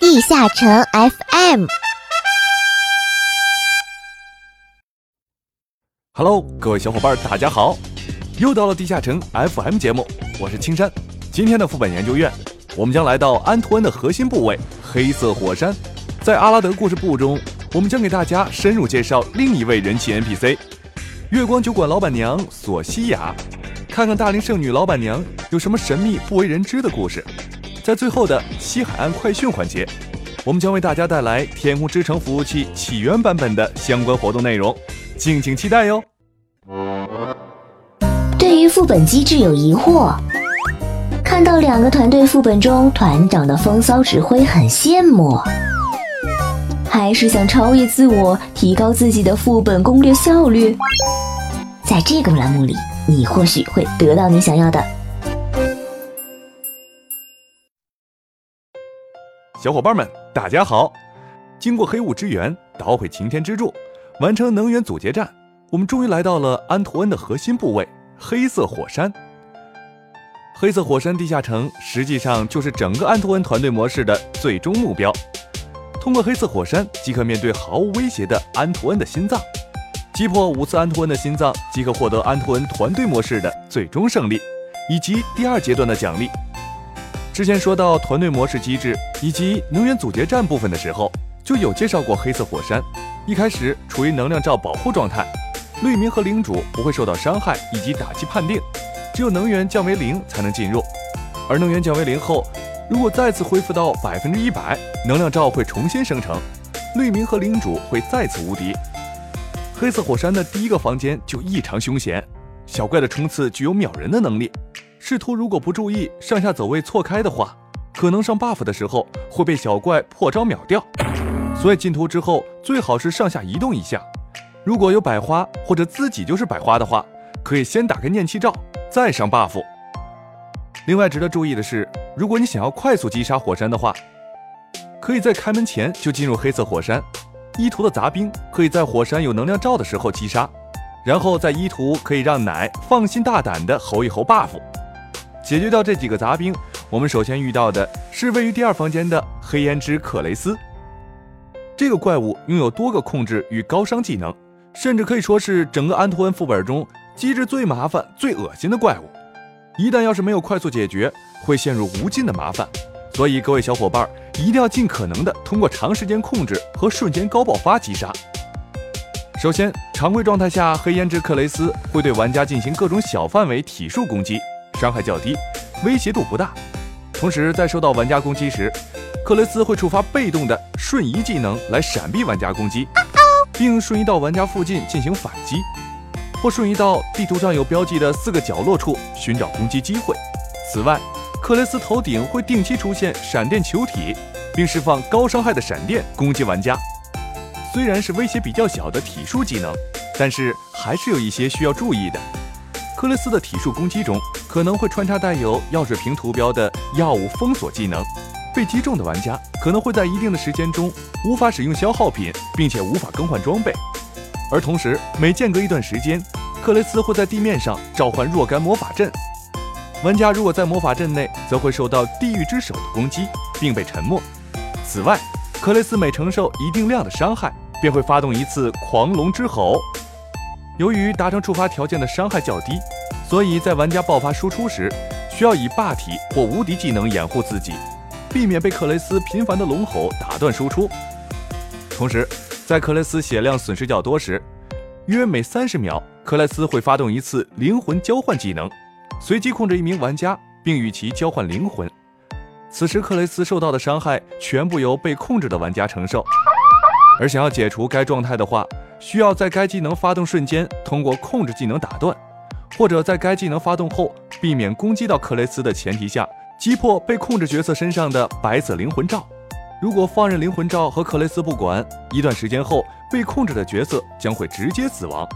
地下城 FM。Hello，各位小伙伴，大家好！又到了地下城 FM 节目，我是青山。今天的副本研究院，我们将来到安图恩的核心部位——黑色火山。在阿拉德故事部中，我们将给大家深入介绍另一位人气 NPC—— 月光酒馆老板娘索西亚。看看大龄剩女老板娘有什么神秘不为人知的故事。在最后的西海岸快讯环节，我们将为大家带来天空之城服务器起源版本的相关活动内容，敬请期待哟。对于副本机制有疑惑，看到两个团队副本中团长的风骚指挥很羡慕，还是想超越自我，提高自己的副本攻略效率？在这个栏目里，你或许会得到你想要的。小伙伴们，大家好！经过黑雾之源，捣毁擎天之柱，完成能源阻截战，我们终于来到了安图恩的核心部位——黑色火山。黑色火山地下城实际上就是整个安图恩团队模式的最终目标。通过黑色火山，即可面对毫无威胁的安图恩的心脏。击破五次安图恩的心脏，即可获得安图恩团队模式的最终胜利，以及第二阶段的奖励。之前说到团队模式机制以及能源阻截战部分的时候，就有介绍过黑色火山。一开始处于能量罩保护状态，绿明和领主不会受到伤害以及打击判定，只有能源降为零才能进入。而能源降为零后，如果再次恢复到百分之一百，能量罩会重新生成，绿明和领主会再次无敌。黑色火山的第一个房间就异常凶险，小怪的冲刺具有秒人的能力。试图如果不注意上下走位错开的话，可能上 buff 的时候会被小怪破招秒掉。所以进图之后最好是上下移动一下。如果有百花或者自己就是百花的话，可以先打开念气罩再上 buff。另外值得注意的是，如果你想要快速击杀火山的话，可以在开门前就进入黑色火山。一图的杂兵可以在火山有能量罩的时候击杀，然后在一图可以让奶放心大胆的吼一吼 buff。解决掉这几个杂兵，我们首先遇到的是位于第二房间的黑胭脂克雷斯。这个怪物拥有多个控制与高伤技能，甚至可以说是整个安图恩副本中机制最麻烦、最恶心的怪物。一旦要是没有快速解决，会陷入无尽的麻烦。所以各位小伙伴一定要尽可能的通过长时间控制和瞬间高爆发击杀。首先，常规状态下，黑胭脂克雷斯会对玩家进行各种小范围体术攻击。伤害较低，威胁度不大。同时，在受到玩家攻击时，克雷斯会触发被动的瞬移技能来闪避玩家攻击，并瞬移到玩家附近进行反击，或瞬移到地图上有标记的四个角落处寻找攻击机会。此外，克雷斯头顶会定期出现闪电球体，并释放高伤害的闪电攻击玩家。虽然是威胁比较小的体术技能，但是还是有一些需要注意的。克雷斯的体术攻击中可能会穿插带有药水瓶图标的药物封锁技能，被击中的玩家可能会在一定的时间中无法使用消耗品，并且无法更换装备。而同时，每间隔一段时间，克雷斯会在地面上召唤若干魔法阵，玩家如果在魔法阵内，则会受到地狱之手的攻击，并被沉默。此外，克雷斯每承受一定量的伤害，便会发动一次狂龙之吼。由于达成触发条件的伤害较低，所以在玩家爆发输出时，需要以霸体或无敌技能掩护自己，避免被克雷斯频繁的龙吼打断输出。同时，在克雷斯血量损失较多时，约每三十秒，克莱斯会发动一次灵魂交换技能，随机控制一名玩家，并与其交换灵魂。此时，克雷斯受到的伤害全部由被控制的玩家承受。而想要解除该状态的话，需要在该技能发动瞬间通过控制技能打断，或者在该技能发动后避免攻击到克雷斯的前提下击破被控制角色身上的白色灵魂罩。如果放任灵魂罩和克雷斯不管，一段时间后被控制的角色将会直接死亡。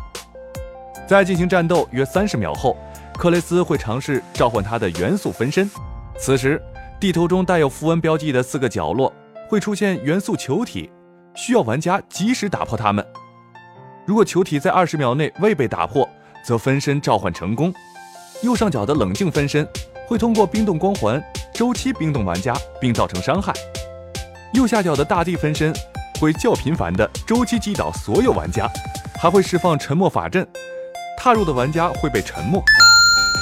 在进行战斗约三十秒后，克雷斯会尝试召唤他的元素分身。此时，地图中带有符文标记的四个角落会出现元素球体，需要玩家及时打破它们。如果球体在二十秒内未被打破，则分身召唤成功。右上角的冷静分身会通过冰冻光环周期冰冻玩家，并造成伤害。右下角的大地分身会较频繁的周期击倒所有玩家，还会释放沉默法阵，踏入的玩家会被沉默。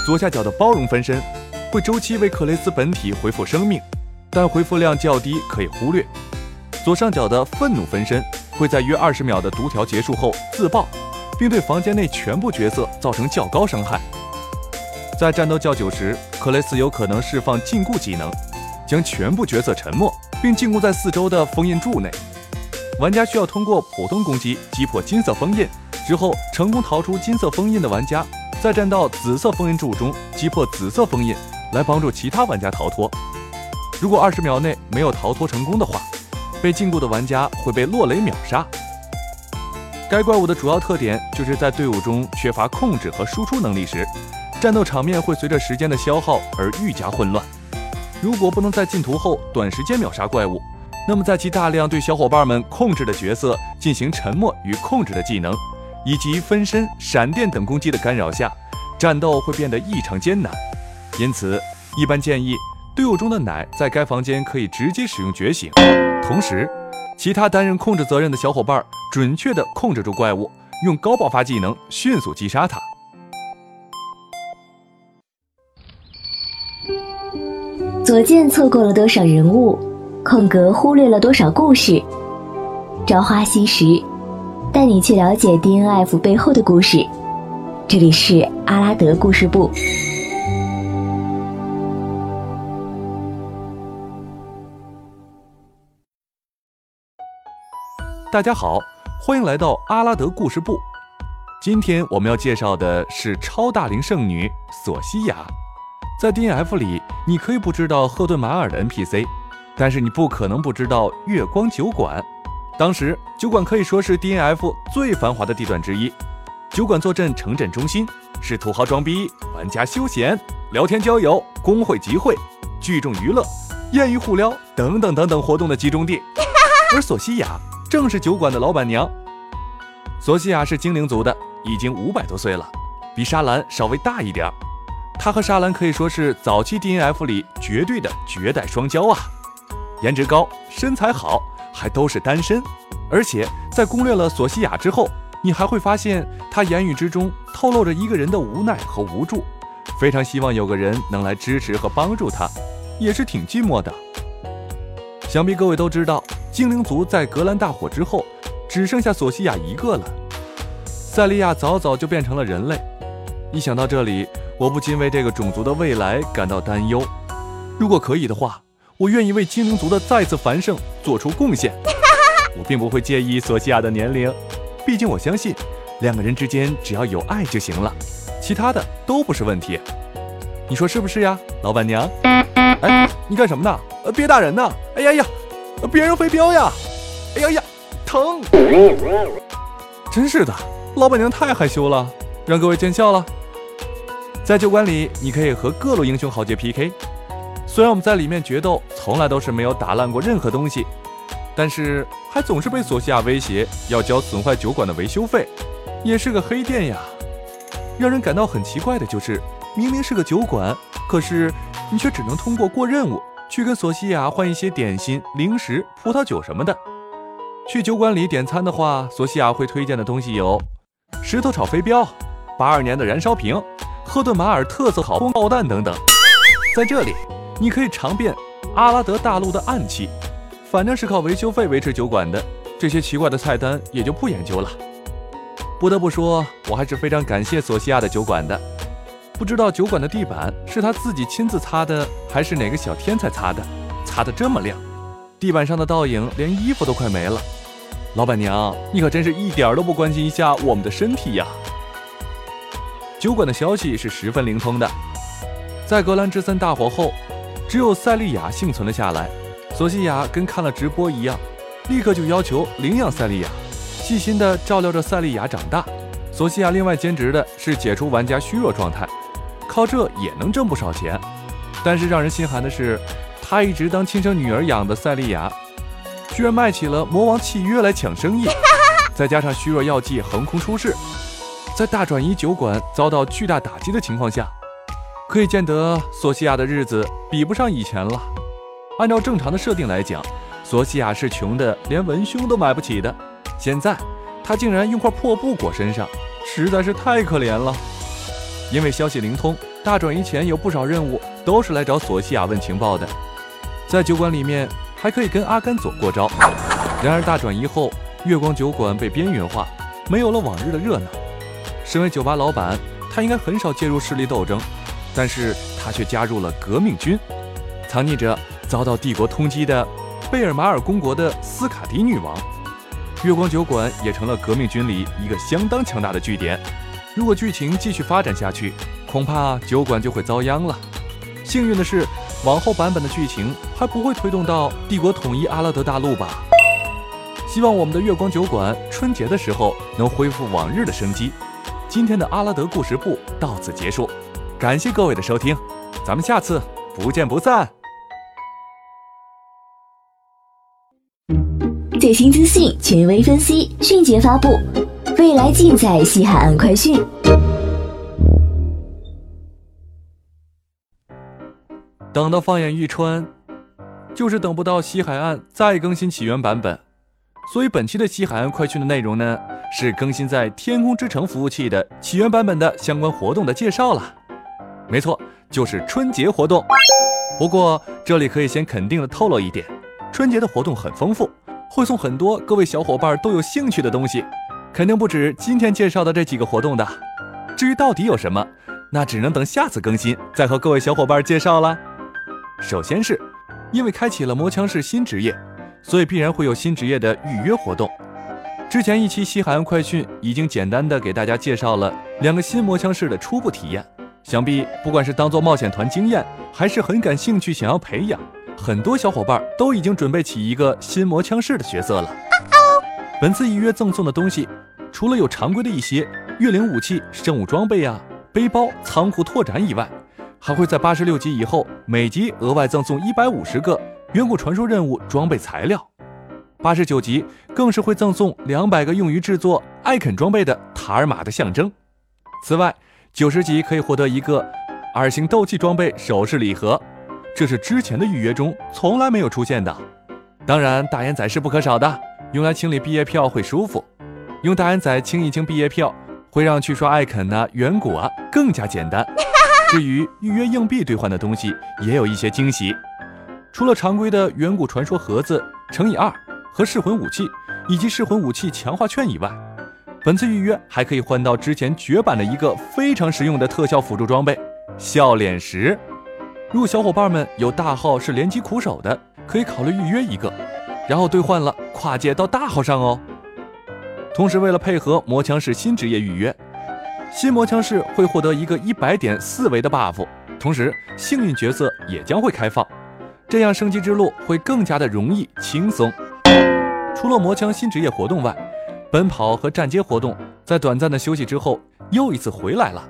左下角的包容分身会周期为克雷斯本体恢复生命，但恢复量较低，可以忽略。左上角的愤怒分身会在约二十秒的读条结束后自爆，并对房间内全部角色造成较高伤害。在战斗较久时，克雷斯有可能释放禁锢技能，将全部角色沉默，并禁锢在四周的封印柱内。玩家需要通过普通攻击击破金色封印，之后成功逃出金色封印的玩家，再站到紫色封印柱中击破紫色封印，来帮助其他玩家逃脱。如果二十秒内没有逃脱成功的话，被禁锢的玩家会被落雷秒杀。该怪物的主要特点就是在队伍中缺乏控制和输出能力时。战斗场面会随着时间的消耗而愈加混乱。如果不能在进图后短时间秒杀怪物，那么在其大量对小伙伴们控制的角色进行沉默与控制的技能，以及分身、闪电等攻击的干扰下，战斗会变得异常艰难。因此，一般建议队伍中的奶在该房间可以直接使用觉醒，同时，其他担任控制责任的小伙伴准确地控制住怪物，用高爆发技能迅速击杀它。左键错过了多少人物，空格忽略了多少故事。朝花夕拾，带你去了解 DNF 背后的故事。这里是阿拉德故事部。大家好，欢迎来到阿拉德故事部。今天我们要介绍的是超大龄剩女索西亚。在 D N F 里，你可以不知道赫顿马尔的 N P C，但是你不可能不知道月光酒馆。当时酒馆可以说是 D N F 最繁华的地段之一。酒馆坐镇城镇中心，是土豪装逼、玩家休闲、聊天交友、工会集会、聚众娱乐、艳遇互撩等等等等活动的集中地。而索西亚正是酒馆的老板娘。索西亚是精灵族的，已经五百多岁了，比沙兰稍微大一点儿。他和沙兰可以说是早期 DNF 里绝对的绝代双骄啊，颜值高，身材好，还都是单身。而且在攻略了索西亚之后，你还会发现他言语之中透露着一个人的无奈和无助，非常希望有个人能来支持和帮助他，也是挺寂寞的。想必各位都知道，精灵族在格兰大火之后，只剩下索西亚一个了。塞利亚早早就变成了人类，一想到这里。我不禁为这个种族的未来感到担忧。如果可以的话，我愿意为精灵族的再次繁盛做出贡献。我并不会介意索西亚的年龄，毕竟我相信，两个人之间只要有爱就行了，其他的都不是问题。你说是不是呀，老板娘？哎，你干什么呢？呃，别打人呢！哎呀呀，别扔飞镖呀！哎呀呀，疼！真是的，老板娘太害羞了，让各位见笑了。在酒馆里，你可以和各路英雄豪杰 PK。虽然我们在里面决斗从来都是没有打烂过任何东西，但是还总是被索西亚威胁要交损坏酒馆的维修费，也是个黑店呀。让人感到很奇怪的就是，明明是个酒馆，可是你却只能通过过任务去跟索西亚换一些点心、零食、葡萄酒什么的。去酒馆里点餐的话，索西亚会推荐的东西有石头炒飞镖、八二年的燃烧瓶。赫顿马尔特色好爆弹等等，在这里你可以尝遍阿拉德大陆的暗器，反正是靠维修费维持酒馆的，这些奇怪的菜单也就不研究了。不得不说，我还是非常感谢索西亚的酒馆的。不知道酒馆的地板是他自己亲自擦的，还是哪个小天才擦的，擦得这么亮，地板上的倒影连衣服都快没了。老板娘，你可真是一点都不关心一下我们的身体呀！酒馆的消息是十分灵通的。在格兰之森大火后，只有塞利亚幸存了下来。索西亚跟看了直播一样，立刻就要求领养塞利亚，细心地照料着塞利亚长大。索西亚另外兼职的是解除玩家虚弱状态，靠这也能挣不少钱。但是让人心寒的是，他一直当亲生女儿养的塞利亚，居然卖起了魔王契约来抢生意，再加上虚弱药剂横空出世。在大转移酒馆遭到巨大打击的情况下，可以见得索西亚的日子比不上以前了。按照正常的设定来讲，索西亚是穷的连文胸都买不起的，现在他竟然用块破布裹身上，实在是太可怜了。因为消息灵通，大转移前有不少任务都是来找索西亚问情报的。在酒馆里面还可以跟阿甘佐过招。然而大转移后，月光酒馆被边缘化，没有了往日的热闹。身为酒吧老板，他应该很少介入势力斗争，但是他却加入了革命军，藏匿着遭到帝国通缉的贝尔马尔公国的斯卡迪女王。月光酒馆也成了革命军里一个相当强大的据点。如果剧情继续发展下去，恐怕酒馆就会遭殃了。幸运的是，往后版本的剧情还不会推动到帝国统一阿拉德大陆吧。希望我们的月光酒馆春节的时候能恢复往日的生机。今天的阿拉德故事部到此结束，感谢各位的收听，咱们下次不见不散。最新资讯，权威分析，迅捷发布，未来尽在西海岸快讯。等到放眼欲穿，就是等不到西海岸再更新起源版本。所以本期的西海岸快讯的内容呢，是更新在天空之城服务器的起源版本的相关活动的介绍了。没错，就是春节活动。不过这里可以先肯定的透露一点，春节的活动很丰富。会送很多各位小伙伴都有兴趣的东西，肯定不止今天介绍的这几个活动的。至于到底有什么，那只能等下次更新再和各位小伙伴介绍了。首先是，因为开启了魔枪士新职业，所以必然会有新职业的预约活动。之前一期西海岸快讯已经简单的给大家介绍了两个新魔枪士的初步体验，想必不管是当做冒险团经验，还是很感兴趣想要培养。很多小伙伴都已经准备起一个新魔枪士的角色了。本次预约赠送的东西，除了有常规的一些月灵武器、圣物装备啊、背包、仓库拓展以外，还会在八十六级以后每级额外赠送一百五十个远古传说任务装备材料。八十九级更是会赠送两百个用于制作艾肯装备的塔尔玛的象征。此外，九十级可以获得一个二星斗气装备首饰礼盒。这是之前的预约中从来没有出现的。当然，大眼仔是不可少的，用来清理毕业票会舒服。用大眼仔清一清毕业票，会让去刷艾肯呐、远古啊更加简单。至于预约硬币兑换的东西，也有一些惊喜。除了常规的远古传说盒子乘以二和噬魂武器以及噬魂武器强化券以外，本次预约还可以换到之前绝版的一个非常实用的特效辅助装备——笑脸石。如果小伙伴们有大号是联机苦手的，可以考虑预约一个，然后兑换了跨界到大号上哦。同时，为了配合魔枪士新职业预约，新魔枪士会获得一个一百点四维的 buff，同时幸运角色也将会开放，这样升级之路会更加的容易轻松。除了魔枪新职业活动外，奔跑和站街活动在短暂的休息之后又一次回来了。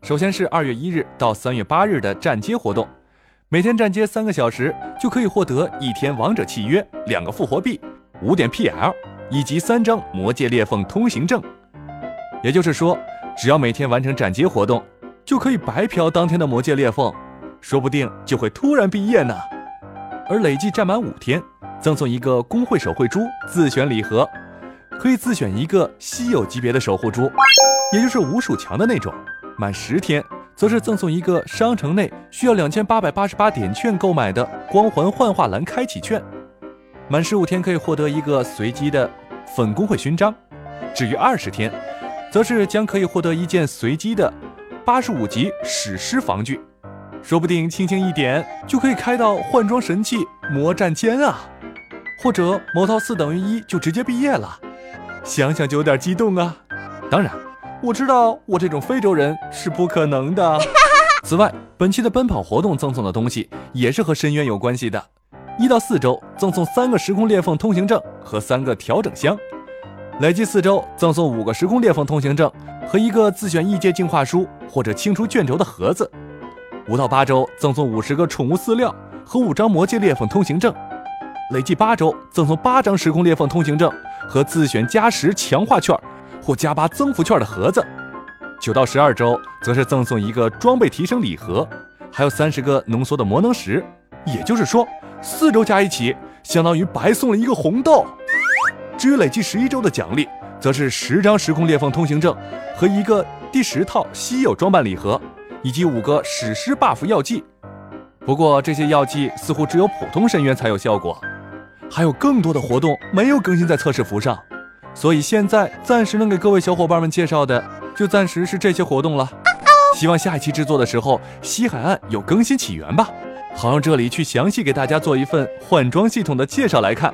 首先是二月一日到三月八日的站街活动，每天站街三个小时就可以获得一天王者契约、两个复活币、五点 PL 以及三张魔界裂缝通行证。也就是说，只要每天完成斩街活动，就可以白嫖当天的魔界裂缝，说不定就会突然毕业呢。而累计站满五天，赠送一个工会手绘珠自选礼盒，可以自选一个稀有级别的守护珠，也就是五鼠强的那种。满十天，则是赠送一个商城内需要两千八百八十八点券购买的光环幻化蓝开启券；满十五天可以获得一个随机的粉工会勋章；至于二十天，则是将可以获得一件随机的八十五级史诗防具，说不定轻轻一点就可以开到换装神器魔战尖啊，或者魔套四等于一就直接毕业了，想想就有点激动啊！当然。我知道我这种非洲人是不可能的。此外，本期的奔跑活动赠送的东西也是和深渊有关系的。一到四周赠送三个时空裂缝通行证和三个调整箱，累计四周赠送五个时空裂缝通行证和一个自选异界进化书或者清除卷轴的盒子。五到八周赠送五十个宠物饲料和五张魔界裂缝通行证，累计八周赠送八张时空裂缝通行证和自选加十强化券。或加八增幅券的盒子，九到十二周则是赠送一个装备提升礼盒，还有三十个浓缩的魔能石。也就是说，四周加一起，相当于白送了一个红豆。至于累计十一周的奖励，则是十张时空裂缝通行证和一个第十套稀有装扮礼盒，以及五个史诗 buff 药剂。不过这些药剂似乎只有普通深渊才有效果，还有更多的活动没有更新在测试服上，所以现在暂时能给各位小伙伴们介绍的，就暂时是这些活动了。希望下一期制作的时候，西海岸有更新起源吧，好让这里去详细给大家做一份换装系统的介绍来看。